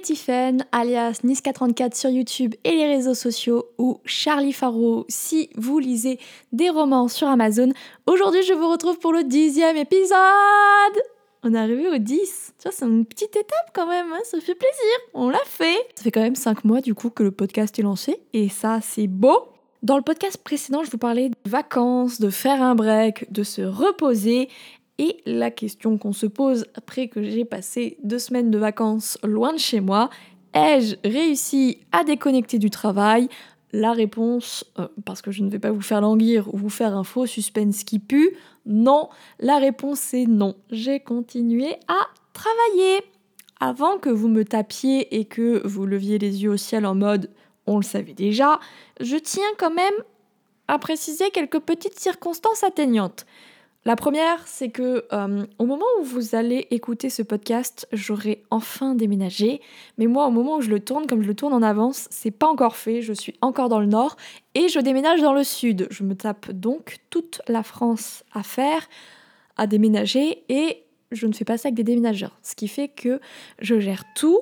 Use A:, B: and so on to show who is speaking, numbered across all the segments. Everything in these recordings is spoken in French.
A: Tiffen, alias Niska34 sur YouTube et les réseaux sociaux, ou Charlie Faro si vous lisez des romans sur Amazon. Aujourd'hui, je vous retrouve pour le dixième épisode. On est arrivé au 10 Tu c'est une petite étape quand même, hein, ça fait plaisir, on l'a fait. Ça fait quand même 5 mois du coup que le podcast est lancé, et ça, c'est beau. Dans le podcast précédent, je vous parlais de vacances, de faire un break, de se reposer. Et la question qu'on se pose après que j'ai passé deux semaines de vacances loin de chez moi, ai-je réussi à déconnecter du travail? La réponse, euh, parce que je ne vais pas vous faire languir ou vous faire un faux suspense qui pue, non. La réponse est non. J'ai continué à travailler. Avant que vous me tapiez et que vous leviez les yeux au ciel en mode on le savait déjà, je tiens quand même à préciser quelques petites circonstances atteignantes. La première, c'est que euh, au moment où vous allez écouter ce podcast, j'aurai enfin déménagé. Mais moi, au moment où je le tourne, comme je le tourne en avance, c'est pas encore fait. Je suis encore dans le nord et je déménage dans le sud. Je me tape donc toute la France à faire, à déménager et je ne fais pas ça avec des déménageurs. Ce qui fait que je gère tout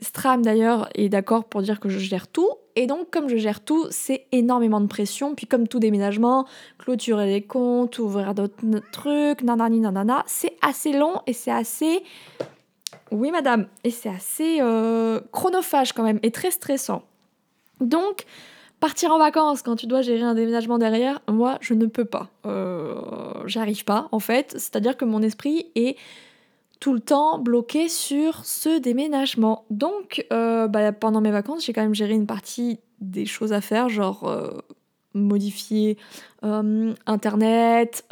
A: Stram d'ailleurs est d'accord pour dire que je gère tout. Et donc, comme je gère tout, c'est énormément de pression. Puis, comme tout déménagement, clôturer les comptes, ouvrir d'autres trucs, nanani nanana, c'est assez long et c'est assez. Oui, madame. Et c'est assez euh, chronophage quand même et très stressant. Donc, partir en vacances quand tu dois gérer un déménagement derrière, moi, je ne peux pas. Euh, J'arrive pas, en fait. C'est-à-dire que mon esprit est tout le temps bloqué sur ce déménagement. Donc, euh, bah, pendant mes vacances, j'ai quand même géré une partie des choses à faire, genre euh, modifier euh, Internet,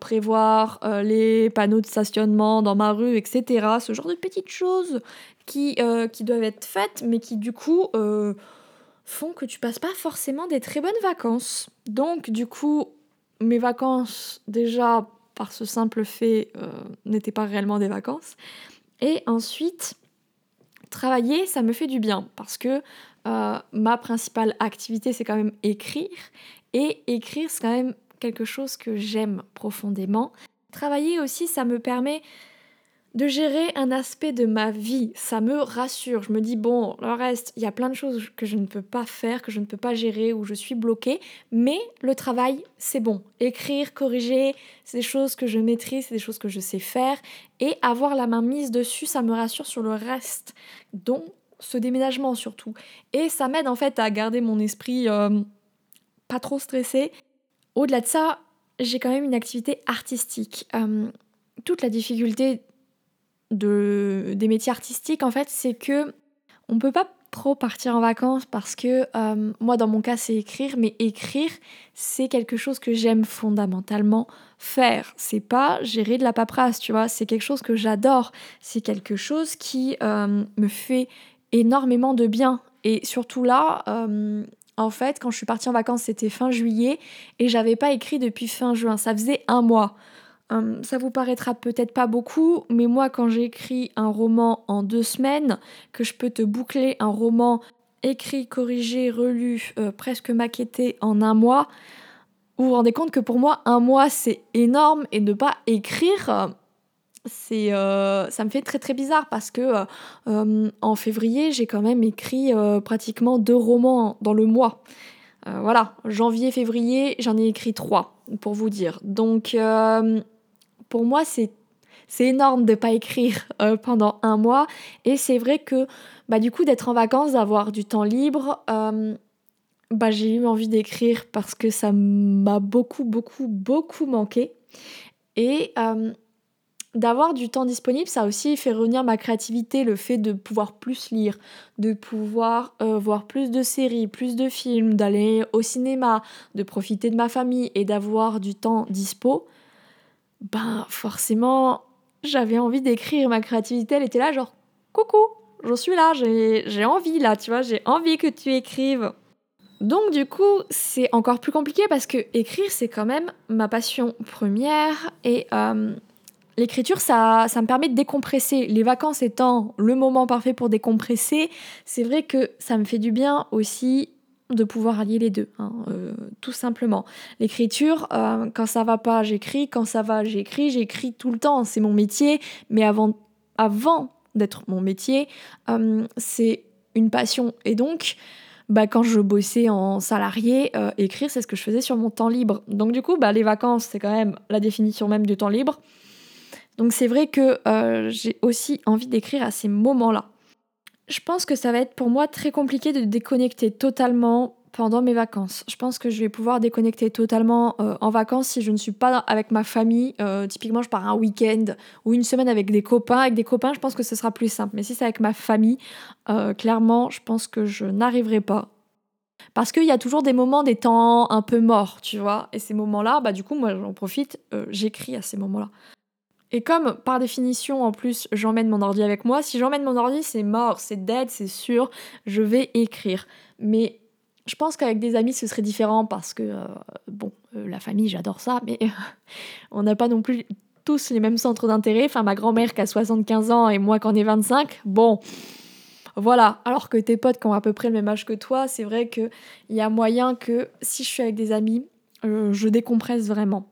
A: prévoir les panneaux de stationnement dans ma rue, etc. Ce genre de petites choses qui, qui doivent être faites, mais qui du coup font que tu passes pas forcément des très bonnes vacances. Donc, du coup, mes vacances, déjà, par ce simple fait, euh, n'étaient pas réellement des vacances. Et ensuite, travailler, ça me fait du bien parce que euh, ma principale activité, c'est quand même écrire. Et écrire, c'est quand même quelque chose que j'aime profondément. Travailler aussi, ça me permet de gérer un aspect de ma vie. Ça me rassure. Je me dis, bon, le reste, il y a plein de choses que je ne peux pas faire, que je ne peux pas gérer, où je suis bloquée. Mais le travail, c'est bon. Écrire, corriger, c'est des choses que je maîtrise, c'est des choses que je sais faire. Et avoir la main mise dessus, ça me rassure sur le reste. dont ce déménagement surtout. Et ça m'aide en fait à garder mon esprit euh, pas trop stressé. Au-delà de ça, j'ai quand même une activité artistique. Euh, toute la difficulté de, des métiers artistiques, en fait, c'est que on peut pas trop partir en vacances parce que euh, moi, dans mon cas, c'est écrire, mais écrire, c'est quelque chose que j'aime fondamentalement faire. C'est pas gérer de la paperasse, tu vois, c'est quelque chose que j'adore. C'est quelque chose qui euh, me fait énormément de bien. Et surtout là, euh, en fait, quand je suis partie en vacances, c'était fin juillet et j'avais pas écrit depuis fin juin. Ça faisait un mois. Hum, ça vous paraîtra peut-être pas beaucoup, mais moi quand j'écris un roman en deux semaines, que je peux te boucler un roman écrit, corrigé, relu, euh, presque maquetté en un mois, vous vous rendez compte que pour moi un mois c'est énorme et ne pas écrire, c'est euh, ça me fait très très bizarre parce que euh, hum, en février j'ai quand même écrit pratiquement deux romans dans le mois. voilà, janvier, février, j'en ai écrit trois pour vous dire. Donc pour moi, c'est c'est énorme de pas écrire euh, pendant un mois. Et c'est vrai que bah, du coup, d'être en vacances, d'avoir du temps libre, euh, bah, j'ai eu envie d'écrire parce que ça m'a beaucoup, beaucoup, beaucoup manqué. Et euh, d'avoir du temps disponible, ça aussi fait revenir ma créativité, le fait de pouvoir plus lire, de pouvoir voir plus de séries, plus de films, d'aller au cinéma, de profiter de ma famille et d'avoir du temps dispo ben forcément, j'avais envie d'écrire. Ma créativité, elle était là, genre, coucou, je suis là, j'ai envie là, tu vois, j'ai envie que tu écrives. Donc du coup, c'est encore plus compliqué parce que écrire, c'est quand même ma passion première et euh, l'écriture, ça, ça me permet de décompresser. Les vacances étant le moment parfait pour décompresser, c'est vrai que ça me fait du bien aussi de pouvoir allier les deux, hein, euh, tout simplement. L'écriture, euh, quand ça va pas, j'écris, quand ça va, j'écris, j'écris tout le temps, c'est mon métier, mais avant, avant d'être mon métier. Euh, c'est une passion. Et donc, bah, quand je bossais en salarié, écrire, c'est ce que je faisais sur mon temps libre. Donc du coup, bah, les vacances, c'est quand même la définition même du temps libre. Donc c'est vrai que j'ai aussi envie d'écrire à ces moments-là. Je pense que ça va être pour moi très compliqué de déconnecter totalement pendant mes vacances. Je pense que je vais pouvoir déconnecter totalement euh, en vacances si je ne suis pas avec ma famille. typiquement, je pars un week-end ou une semaine avec des copains. Avec des copains, je pense que ce sera plus simple. Mais si c'est avec ma famille, clairement, je pense que je n'arriverai pas. Parce qu'il y a toujours des moments, des temps un peu morts, tu vois. Et ces moments-là, bah du coup, moi j'en profite, euh, j'écris à ces moments-là. Et comme par définition, en plus, j'emmène mon ordi avec moi, si j'emmène mon ordi, c'est mort, c'est dead, c'est sûr, je vais écrire. Mais je pense qu'avec des amis, ce serait différent parce que, euh, bon, euh, la famille, j'adore ça, mais on n'a pas non plus tous les mêmes centres d'intérêt. Enfin, ma grand-mère qui a 75 ans et moi qui en ai 25, bon, voilà, alors que tes potes qui ont à peu près le même âge que toi, c'est vrai qu'il y a moyen que si je suis avec des amis, euh, je décompresse vraiment.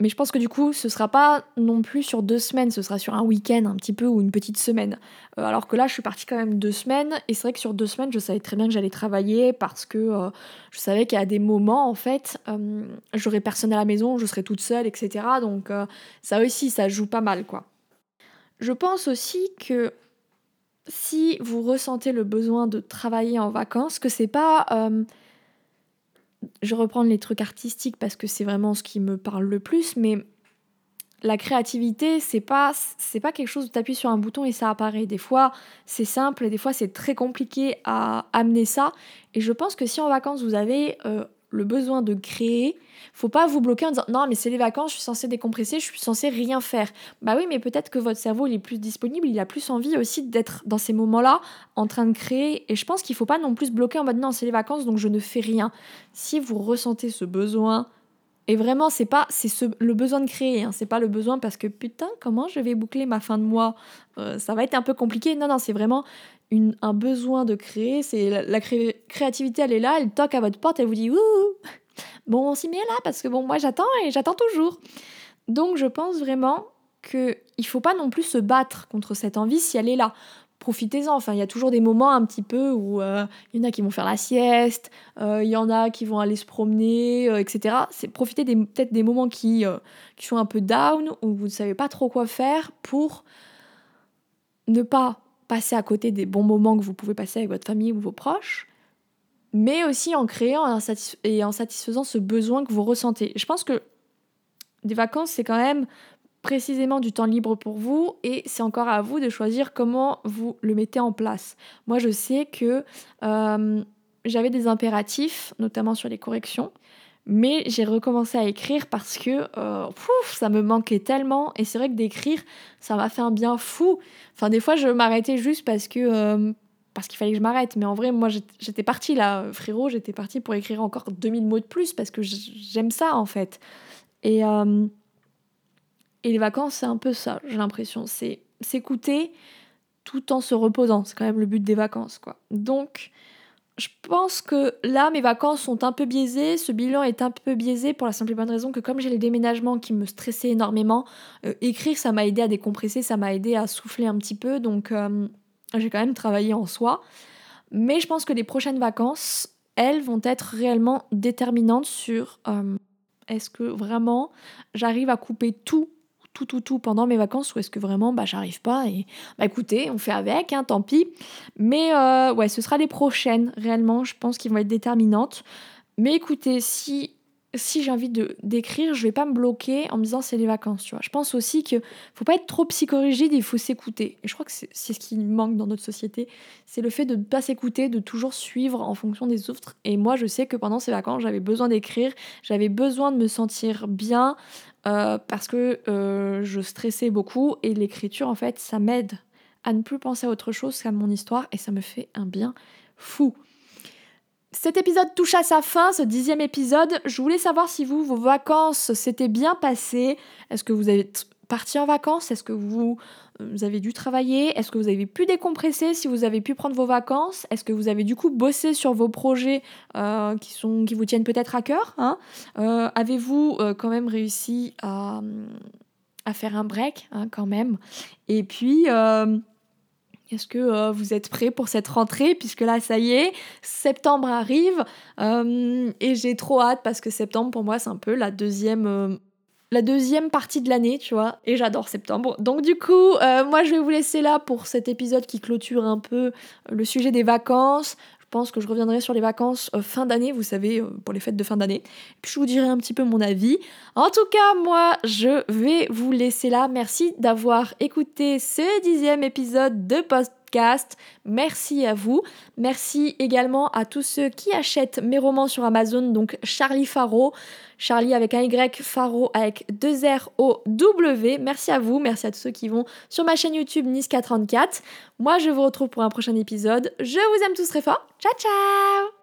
A: Mais je pense que du coup, ce sera pas non plus sur deux semaines, ce sera sur un week-end un petit peu ou une petite semaine. Euh, alors que là, je suis partie quand même deux semaines, et c'est vrai que sur deux semaines, je savais très bien que j'allais travailler parce que euh, je savais a des moments, en fait, j'aurais personne à la maison, je serais toute seule, etc. Donc ça aussi, ça joue pas mal, quoi. Je pense aussi que si vous ressentez le besoin de travailler en vacances, que c'est pas. Je reprends les trucs artistiques parce que c'est vraiment ce qui me parle le plus, mais la créativité, c'est pas c'est pas quelque chose où tu appuies sur un bouton et ça apparaît. Des fois, c'est simple et des fois c'est très compliqué à amener ça. Et je pense que si en vacances vous avez euh, le besoin de créer, faut pas vous bloquer en disant non mais c'est les vacances, je suis censé décompresser, je suis censé rien faire. Bah oui, mais peut-être que votre cerveau il est plus disponible, il a plus envie aussi d'être dans ces moments-là en train de créer. Et je pense qu'il faut pas non plus bloquer en mode non c'est les vacances donc je ne fais rien. Si vous ressentez ce besoin et vraiment c'est pas c'est le besoin de créer, hein, c'est pas le besoin parce que putain comment je vais boucler ma fin de mois, euh, ça va être un peu compliqué. Non non c'est vraiment un besoin de créer, c'est la, créativité, elle est là, elle toque à votre porte, elle vous dit ouh, bon, on s'y met là parce que bon, moi j'attends et j'attends toujours. Donc je pense vraiment qu'il ne faut pas non plus se battre contre cette envie si elle est là. Profitez-en, enfin il y a toujours des moments un petit peu où euh, il y en a qui vont faire la sieste, euh, il y en a qui vont aller se promener, euh, etc. C'est profiter peut-être des moments qui, qui sont un peu down, où vous ne savez pas trop quoi faire pour ne pas passer à côté des bons moments que vous pouvez passer avec votre famille ou vos proches, mais aussi en créant et en satisfaisant ce besoin que vous ressentez. Je pense que des vacances, c'est quand même précisément du temps libre pour vous et c'est encore à vous de choisir comment vous le mettez en place. Moi, je sais que euh, j'avais des impératifs, notamment sur les corrections, mais j'ai recommencé à écrire parce que euh, ça me manquait tellement. Et c'est vrai que d'écrire, ça m'a fait un bien fou. Enfin, des fois, je m'arrêtais juste parce que. Euh, parce qu'il fallait que je m'arrête. Mais en vrai, moi, j'étais partie là, frérot, j'étais partie pour écrire encore 2000 mots de plus parce que j'aime ça, en fait. Et, euh, et les vacances, c'est un peu ça, j'ai l'impression. C'est s'écouter tout en se reposant. C'est quand même le but des vacances, quoi. Donc, je pense que là, mes vacances sont un peu biaisées. Ce bilan est un peu biaisé pour la simple et bonne raison que comme j'ai les déménagements qui me stressaient énormément, euh, écrire, ça m'a aidé à décompresser, ça m'a aidé à souffler un petit peu. Donc, euh, j'ai quand même travaillé en soi. Mais je pense que les prochaines vacances, elles vont être réellement déterminantes sur euh, est-ce que vraiment j'arrive à couper tout tout, tout, tout pendant mes vacances ou est-ce que vraiment bah, j'arrive pas et bah écoutez, on fait avec, hein, tant pis. Mais euh, ouais, ce sera les prochaines réellement, je pense qu'ils vont être déterminantes. Mais écoutez, si si j'ai envie de d'écrire, je vais pas me bloquer en me disant c'est les vacances, tu vois. Je pense aussi que faut pas être trop psychorigide, il faut s'écouter. Et je crois que c'est ce qui manque dans notre société, c'est le fait de ne pas s'écouter, de toujours suivre en fonction des autres. Et moi, je sais que pendant ces vacances, j'avais besoin d'écrire, j'avais besoin de me sentir bien euh, parce que euh, je stressais beaucoup et l'écriture, en fait, ça m'aide à ne plus penser à autre chose qu'à mon histoire et ça me fait un bien fou. Cet épisode touche à sa fin, ce dixième épisode. Je voulais savoir si vous, vos vacances s'étaient bien passées. Est-ce que vous avez parti en vacances? Est-ce que vous, euh, avez dû travailler? Est-ce que vous avez pu décompresser si vous avez pu prendre vos vacances? Est-ce que vous avez du coup bossé sur vos projets euh, qui, sont, qui vous tiennent peut-être à cœur hein? Euh, Avez-vous quand même réussi à, à, faire un break hein, quand même? Et puis Est-ce que euh, vous êtes prêts pour cette rentrée? Puisque là, ça y est, septembre arrive euh, et j'ai trop hâte parce que septembre, pour moi, c'est un peu la deuxième, euh, la deuxième partie de l'année, tu vois. Et j'adore septembre. Donc, du coup, moi, je vais vous laisser là pour cet épisode qui clôture un peu le sujet des vacances. Pense que je reviendrai sur les vacances fin d'année, vous savez, pour les fêtes de fin d'année. Puis je vous dirai un petit peu mon avis. En tout cas, moi, je vais vous laisser là. Merci d'avoir écouté ce dixième épisode de Merci à vous. Merci également à tous ceux qui achètent mes romans sur Amazon, donc Charlie Faro. Charlie avec un Y, Faro avec deux R O W. Merci à vous, merci à tous ceux qui vont sur ma chaîne YouTube Niska34. Moi, je vous retrouve pour un prochain épisode. Je vous aime tous très fort. Ciao ciao